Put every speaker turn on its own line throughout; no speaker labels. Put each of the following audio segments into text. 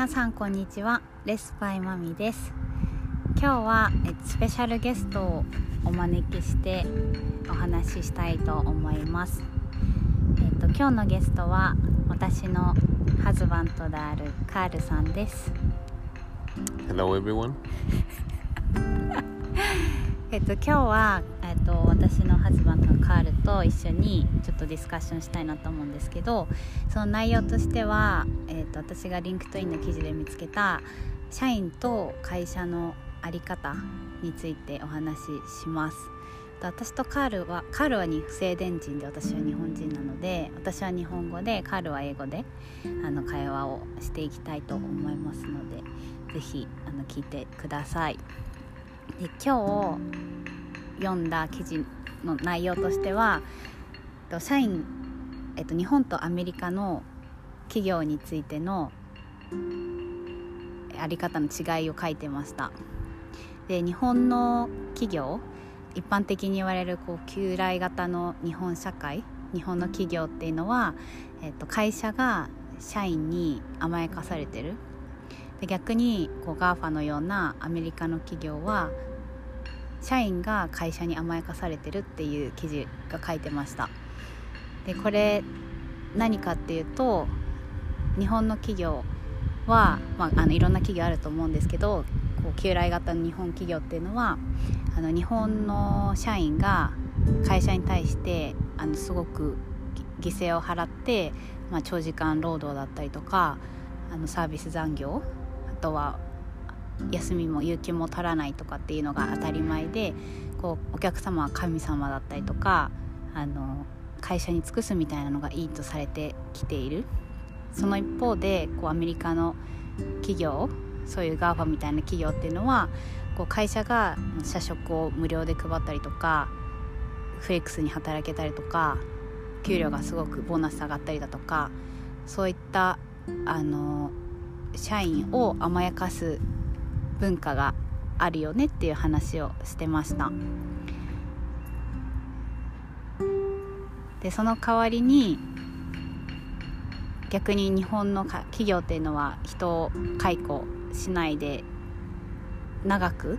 皆さんこんにちは。レスパイマミです。今日はえスペシャルゲストをお招きしてお話ししたいと思います。えっと今日のゲストは私のハズバントであるカールさんです。
Hello, everyone.
えっと今日はえっと私のハズバントのカールと一緒にちょっとディスカッションしたいなと思うんですけどその内容としては、と私が LinkedIn の記事で見つけた社員と会社の在り方についてお話しします。私とカールはカールはにスウェーデン人で私は日本人なので私は日本語でカールは英語であの会話をしていきたいと思いますのでぜひあの聞いてください。で今日読んだ記事の内容としては社員、えっと、日本とアメリカの企業についてのあり方の違いを書いてました。で日本の企業一般的に言われるこう旧来型の日本社会日本の企業っていうのは、えっと、会社が社員に甘やかされてる。で逆にこう GAFA のようなアメリカの企業は社員が会社に甘やかされてるっていう記事が書いてました。でこれ何かっていうと日本の企業は、まあ、あのいろんな企業あると思うんですけどこう旧来型の日本企業っていうのはあの日本の社員が会社に対してあのすごく犠牲を払って、まあ、長時間労働だったりとかあのサービス残業あとは休みも有給も取らないとかっていうのが当たり前でこうお客様は神様だったりとかあの会社に尽くすみたいなのがいいとされてきている。その一方でこうアメリカの企業そういう GAFA みたいな企業っていうのはこう会社が社食を無料で配ったりとかフレックスに働けたりとか給料がすごくボーナス上がったりだとかそういったあの社員を甘やかす文化があるよねっていう話をしてました。でその代わりに逆に日本の企業っていうのは人を解雇しないで長く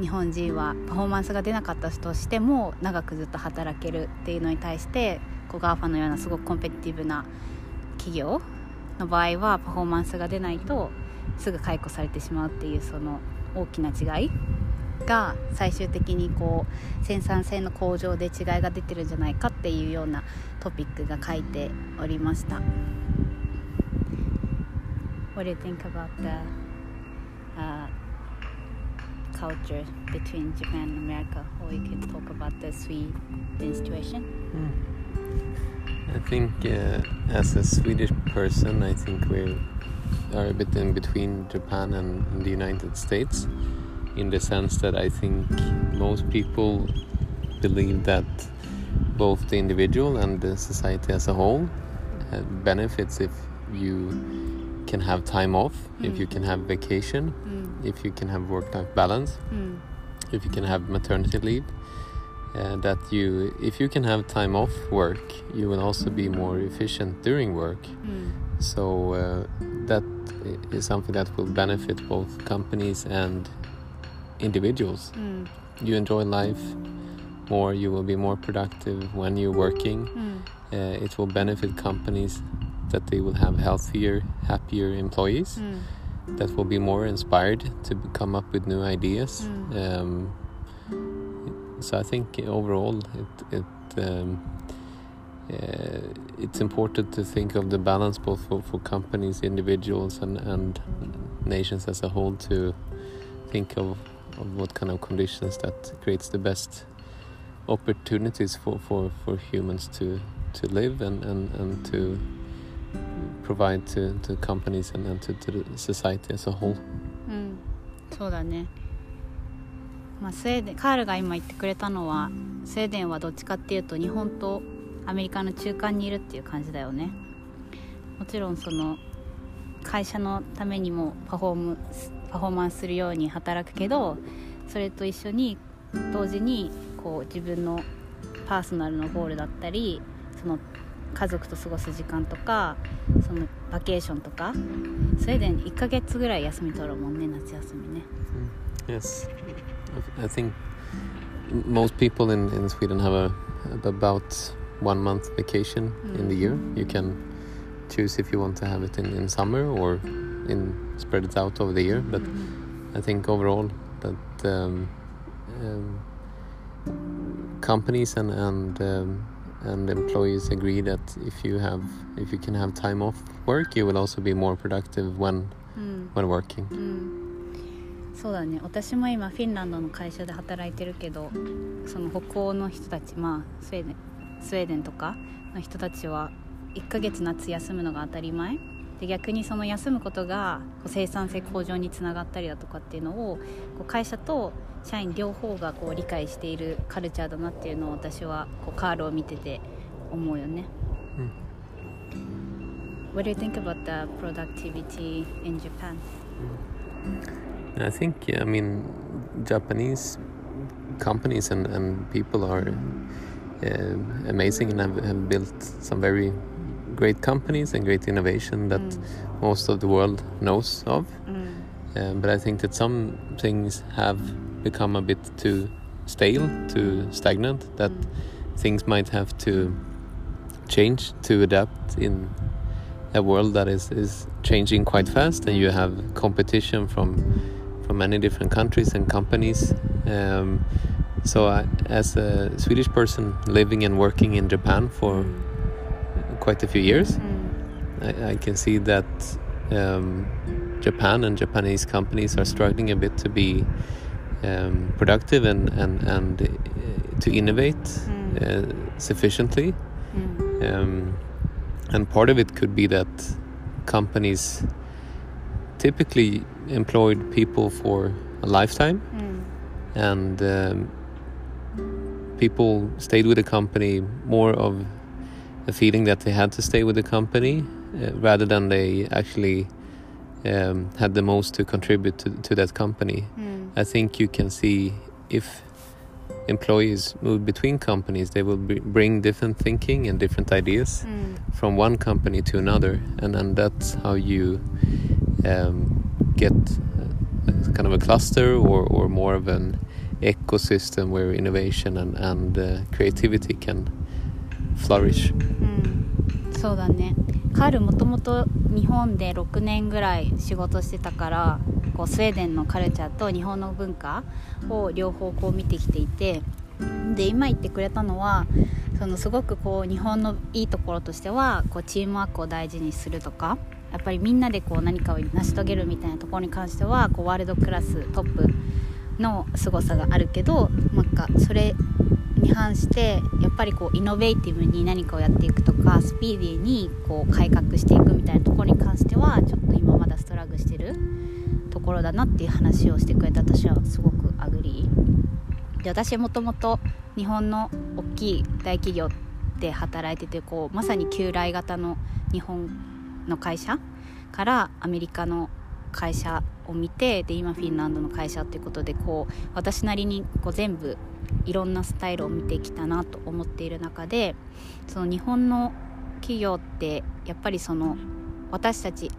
日本人はパフォーマンスが出なかったとしても長くずっと働けるっていうのに対してこう GAFA のようなすごくコンペティティブな企業の場合はパフォーマンスが出ないとすぐ解雇されてしまうっていうその大きな違いが最終的にこう生産性の向上で違いが出てるんじゃないかっていうようなトピックが書いておりました。What do you think about the、uh, culture between Japan and America? Or you can talk about the Sweden situation?
I think, uh, as a Swedish person, I think we are a bit in between Japan and, and the United States, in the sense that I think most people believe that both the individual and the society as a whole uh, benefits if you can have time off, if you can mm-hmm. have vacation, mm. if you can have work-life balance, mm. if you can have maternity leave. Uh, that you, if you can have time off work, you will also be mm. more efficient during work. So uh, that is something that will benefit both companies and individuals. You enjoy life more, you will be more productive when you're working. Uh, it will benefit companies that they will have healthier, happier employees that will be more inspired to come up with new ideas. Um, so I think overall it, it um, uh, it's important to think of the balance both for, for companies, individuals, and, and nations as a whole to think of, of what kind of conditions that creates the best opportunities for, for, for humans to, to live and, and, and to provide to, to companies and, and to, to the society as a whole.
うん、そうだね、まあ、スウェーデンカールが今言ってくれたのはスウェーデンはどっちかっていうと日本とアメリカの中間にいるっていう感じだよね。もちろんその会社のためにもパフォームパフォーマンスするように働くけどそれと一緒に同時にこう自分のパーソナルのゴールだったりその家族と過ごす時間とかそのバケーションとかスウェーデン1ヶ月ぐらい休み取るもんね夏休みね
Yes, I I think most people in, in Sweden have a about one month vacation in the year. You can choose if you want to have it in, in summer or in spread it out over the year. But I think overall that um, um, companies and and um, and employees agree that if you have if you can have time off work, you will also be more productive when
うん、
when working.
うん、そうだね私も今フィンランドの会社で働いてるけどその北欧の人たちまあスウェーデンスウェーデンとかの人たちは1ヶ月夏休むのが当たり前で逆にその休むことがこう生産性向上につながったりだとかっていうのをこう会社と社員両方がこう理解しているカルチャーだなっていうのを私はこうカールを見てて思うよね。What do you think about the productivity in Japan?
I think, yeah, I mean, Japanese companies and, and people are uh, amazing and have, have built some very great companies and great innovation that mm. most of the world knows of.
うん、
Um, but I think that some things have become a bit too stale, too stagnant, that mm. things might have to change to adapt in a world that is, is changing quite fast. And you have competition from from many different countries and companies. Um, so I, as a Swedish person living and working in Japan for quite a few years.
Mm.
I, I, can see that um, Japan and Japanese companies are struggling a bit to be um, productive and, and, and uh, to innovate mm. uh, sufficiently.
Mm.
Um, and part of it could be that companies typically employed people for a lifetime
mm.
and um, people stayed with the company more of a feeling that they had to stay with the company uh, rather than they actually um, had the most to contribute to, to that company.
Mm.
I think you can see if employees move between companies, they will b- bring different thinking and different ideas
mm.
from one company to another, and then that's how you um, get uh, kind of a cluster or, or more of an ecosystem where innovation and, and uh, creativity can flourish.
うんそうだねカールもともと日本で6年ぐらい仕事してたからこうスウェーデンのカルチャーと日本の文化を両方こう見てきていてで今言ってくれたのはそのすごくこう日本のいいところとしてはこうチームワークを大事にするとかやっぱりみんなでこう何かを成し遂げるみたいなところに関してはこうワールドクラストップの凄さがあるけどなんかそれに反してやっぱりこうイノベーティブに何かをやっていくとかスピーディーにこう改革していくみたいなところに関してはちょっと今まだ struggle してるところだなっていう話をしてくれて私はすごく agree。で私もともと日本の大きい大企業で働いててこうまさに旧来型の日本の会社からアメリカの会社を見てで今フィンランドの会社っていうことでこう私なりにこう全部いろんなスタイルを見てきたなと思っている中でその日本の企業ってやっぱりその私たち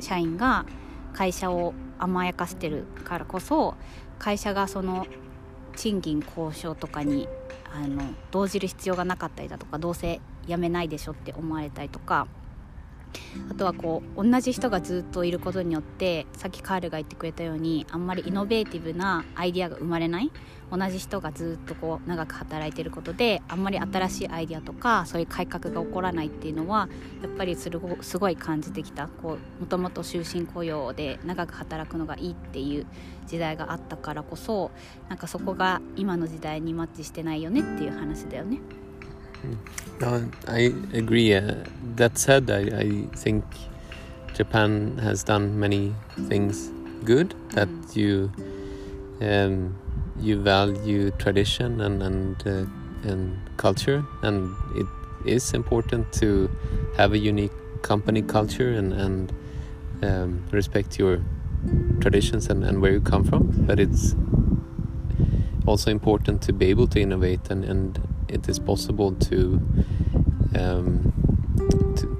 社員が会社を甘やかしてるからこそ会社がその賃金交渉とかにあの動じる必要がなかったりだとかどうせ辞めないでしょって思われたりとかあとはこう同じ人がずっといることによってさっきカールが言ってくれたようにあんまりイノベーティブなアイディアが生まれない同じ人がずっとこう長く働いてることであんまり新しいアイディアとかそういう改革が起こらないっていうのはやっぱりすごすごい感じてきたもともと終身雇用で長く働くのがいいっていう時代があったからこそなんかそこが今の時代にマッチしてないよねっていう話だよね。
No, I agree. Uh, that said, I, I think Japan has done many things good. That you um, you value tradition and and uh, and culture, and it is important to have a unique company culture and and um, respect your traditions and, and where you come from. But it's also important to be able to innovate and, and it is possible to um,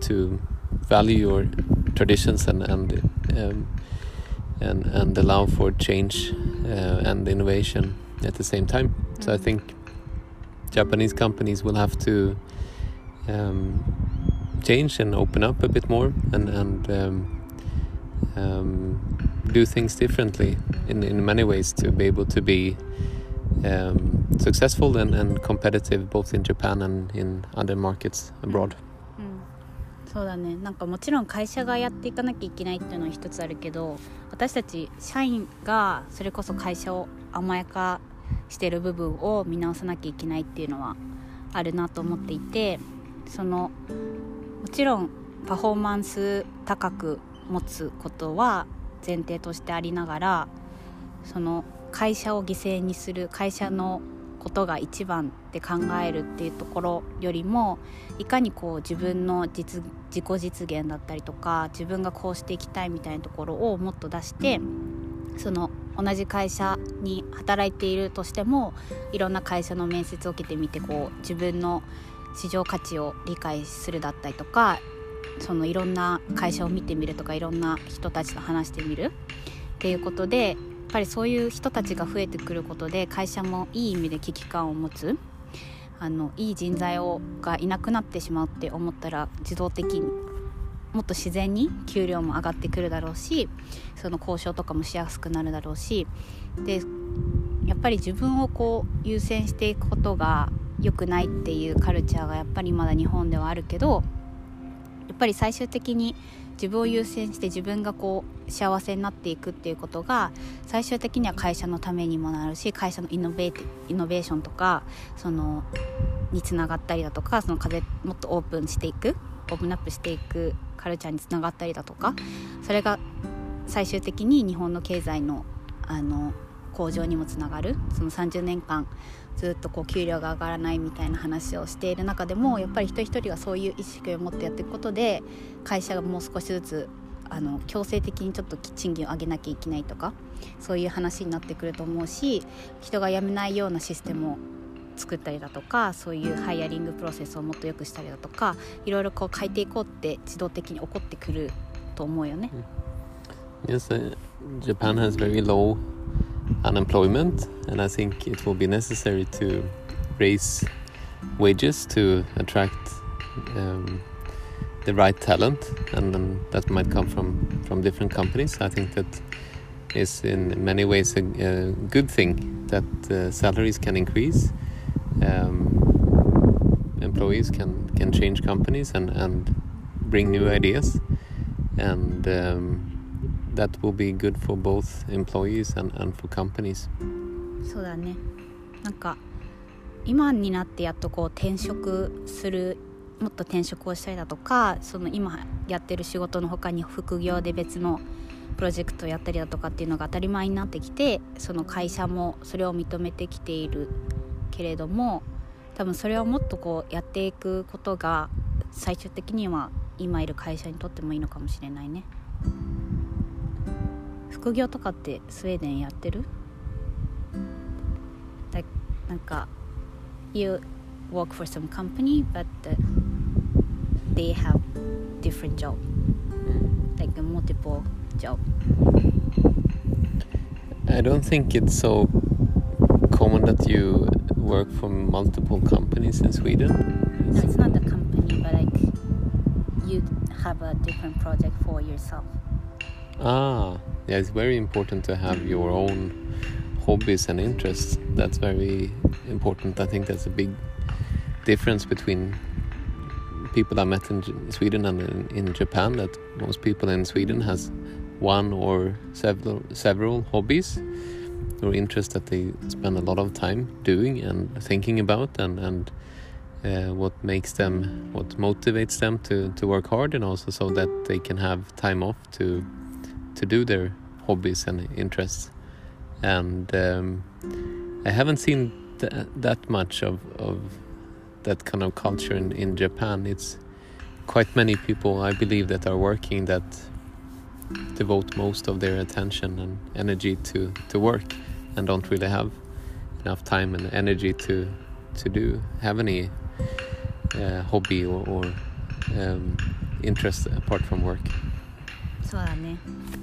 to value your traditions and and um, and and allow for change uh, and innovation at the same time. So I think Japanese companies will have to um, change and open up a bit more and and um, um, do things differently in in many ways to be able to be um, successful and, and competitive both in Japan and in other markets abroad.
そうだね。なんかもちろん会社がやっていかなきゃいけないっていうのは一つあるけど私たち社員がそれこそ会社を甘やかしてる部分を見直さなきゃいけないっていうのはあるなと思っていてそのもちろんパフォーマンス高く持つことは前提としてありながらその会社を犠牲にする会社のことが一番って考えるっていうところよりもいかにこう自分の実自己実現だったりとか自分がこうしていきたいみたいなところをもっと出してその同じ会社に働いているとしてもいろんな会社の面接を受けてみてこう自分の市場価値を理解するだったりとかそのいろんな会社を見てみるとかいろんな人たちと話してみるっていうことでぱりそういう人たちが増えてくることで会社もいい意味で危機感を持つあのいい人材をがいなくなってしまうって思ったら自動的にもっと自然に給料も上がってくるだろうしその交渉とかもしやすくなるだろうしでやっぱり自分をこう優先していくことが良くないっていうカルチャーがやっぱりまだ日本ではあるけどやっぱり最終的に自分を優先して自分がこう幸せになっていくっていうことが最終的には会社のためにもなるし会社のイノベーイノベーションとかそのにつながったりだとかその風もっとオープンしていくオープンアップしていくカルチャーにつながったりだとかそれが最終的に日本の経済のあの向上にもつながるその30年間ずっとこう給料が上がらないみたいな話をしている中でもやっぱり一人一人がそういう意識を持ってやっていくことで会社がもう少しずつあの強制的にちょっと賃金を上げなきゃいけないとかそういう話になってくると思うし人が辞めないようなシステムを作ったりだとかそういうハイヤリングプロセスをもっと良くしたりだとかいろいろこう変えていこうって自動的に起こってくると思うよね。
Yes, uh, Japan has very low unemployment, and I think it will be necessary to raise wages to attract um, the right talent, and um, that might come from from different companies. I think that is in many ways a, a good thing that uh, salaries can increase. Um, employees can can change companies and and bring new ideas, and um, that will be good for both employees and, and for companies.
そうだねなんか今になってやっとこう転職するもっと転職をしたりだとかその今やってる仕事の他に副業で別のプロジェクトをやったりだとかっていうのが当たり前になってきてその会社もそれを認めてきているけれども多分それをもっとこうやっていくことが最終的には今いる会社にとってもいいのかもしれないね。副業とかってスウェーデンやってるだなんか You work for some company but they have different job like a multiple job
I don't think it's so common that you work for multiple companies in Sweden.
no it's not a company but like you have a different project for yourself
Ah, yeah, it's very important to have your own hobbies and interests. That's very important. I think that's a big difference between people I met in Sweden and in, in Japan. That most people in Sweden has one or several several hobbies or interests that they spend a lot of time doing and thinking about and and uh, what makes them what motivates them to to work hard and also so that they can have time off to to do their hobbies and interests. And um, I haven't seen th that much of, of that kind of culture in, in Japan. It's quite many people, I believe, that are working that devote most of their attention and energy to, to work and don't really have enough time and energy to to do have any uh, hobby or, or um, interest apart from work.
そうだね。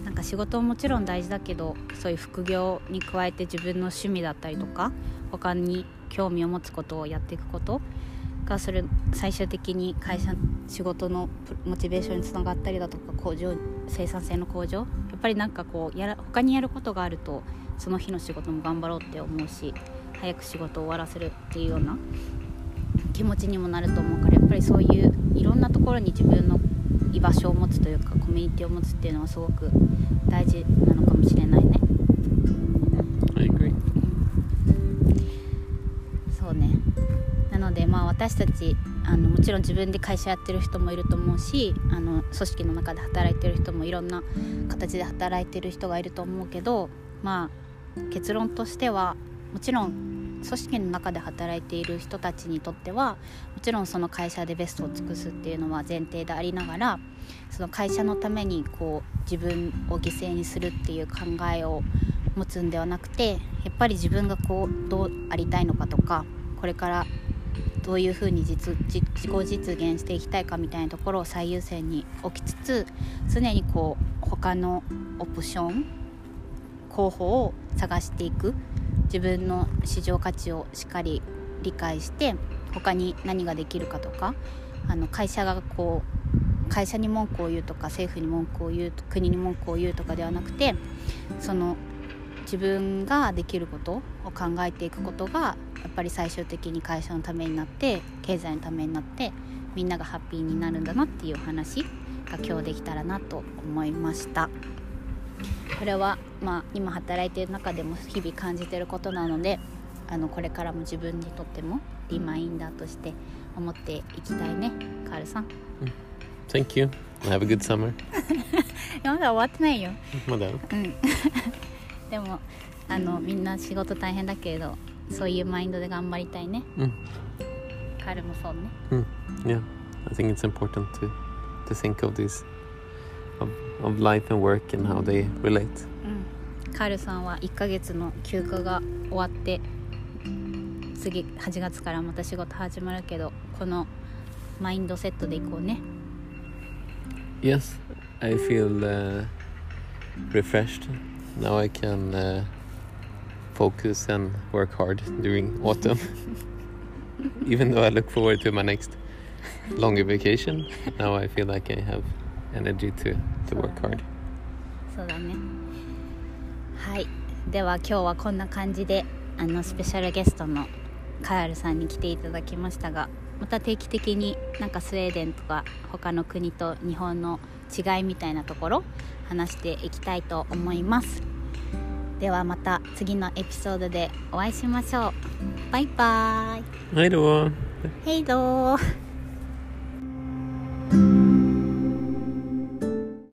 なんか仕事ももちろん大事だけどそういう副業に加えて自分の趣味だったりとか他に興味を持つことをやっていくことがそれ最終的に会社仕事のモチベーションにつながったりだとか向上生産性の向上。やっぱりなんかこうやら他にやることがあるとその日の仕事も頑張ろうって思うし早く仕事を終わらせるっていうような気持ちにもなると思うからやっぱりそういういろんなところに自分の居場所を持つというかコミュニティを持つっていうのはすごく大事なのかもしれないね。そうね。なのでまあ私たちあのもちろん自分で会社やってる人もいると思うしあの組織の中で働いてる人もいろんな形で働いてる人がいると思うけどまあ結論としてはもちろん組織の中で働いている人たちにとってはもちろんその会社でベストを尽くすっていうのは前提でありながらその会社のためにこう自分を犠牲にするっていう考えを持つんではなくてやっぱり自分がこうどうありたいのかとかこれからどういうふうに実自己実現していきたいかみたいなところを最優先に置きつつ常にこう他のオプション候補を探していく。自分の市場価値をしっかり理解して他に何ができるかとかあの会社がこう会社に文句を言うとか政府に文句を言うと国に文句を言うとかではなくてその自分ができることを考えていくことがやっぱり最終的に会社のためになって経済のためになってみんながハッピーになるんだなっていう話が今日できたらなと思いました。これはまあ今働いている中でも日々感じていることなのであのこれからも自分にとってもリマインダーとして思っていきたいねカールさん。
Thank you. Have a good summer.
まだ終わってないよ。
まだ？
うん。でもあのみんな仕事大変だけれどそういうマインドで頑張りたいね。
うん。
カールもそうね。
Mm, yeah, I think it's important to to think of this of, of life and work and how they relate.
うんカールさんは1ヶ月の休暇が終わって次8月からまた仕事始まるけどこのマインドセットでいこうね
Yes, I feel uh, refreshed. Now I can uh, focus and work hard during autumn. Even though I look forward to my next longer vacation, now I feel like I have energy to, to work hard.
そうだね。はい。では今日はこんな感じであのスペシャルゲストのカールさんに来ていただきましたがまた定期的になんかスウェーデンとか他の国と日本の違いみたいなところ話していきたいと思います。ではまた次のエピソードでお会いしましょう。バイバーイ。
Hej då!
ヘイドー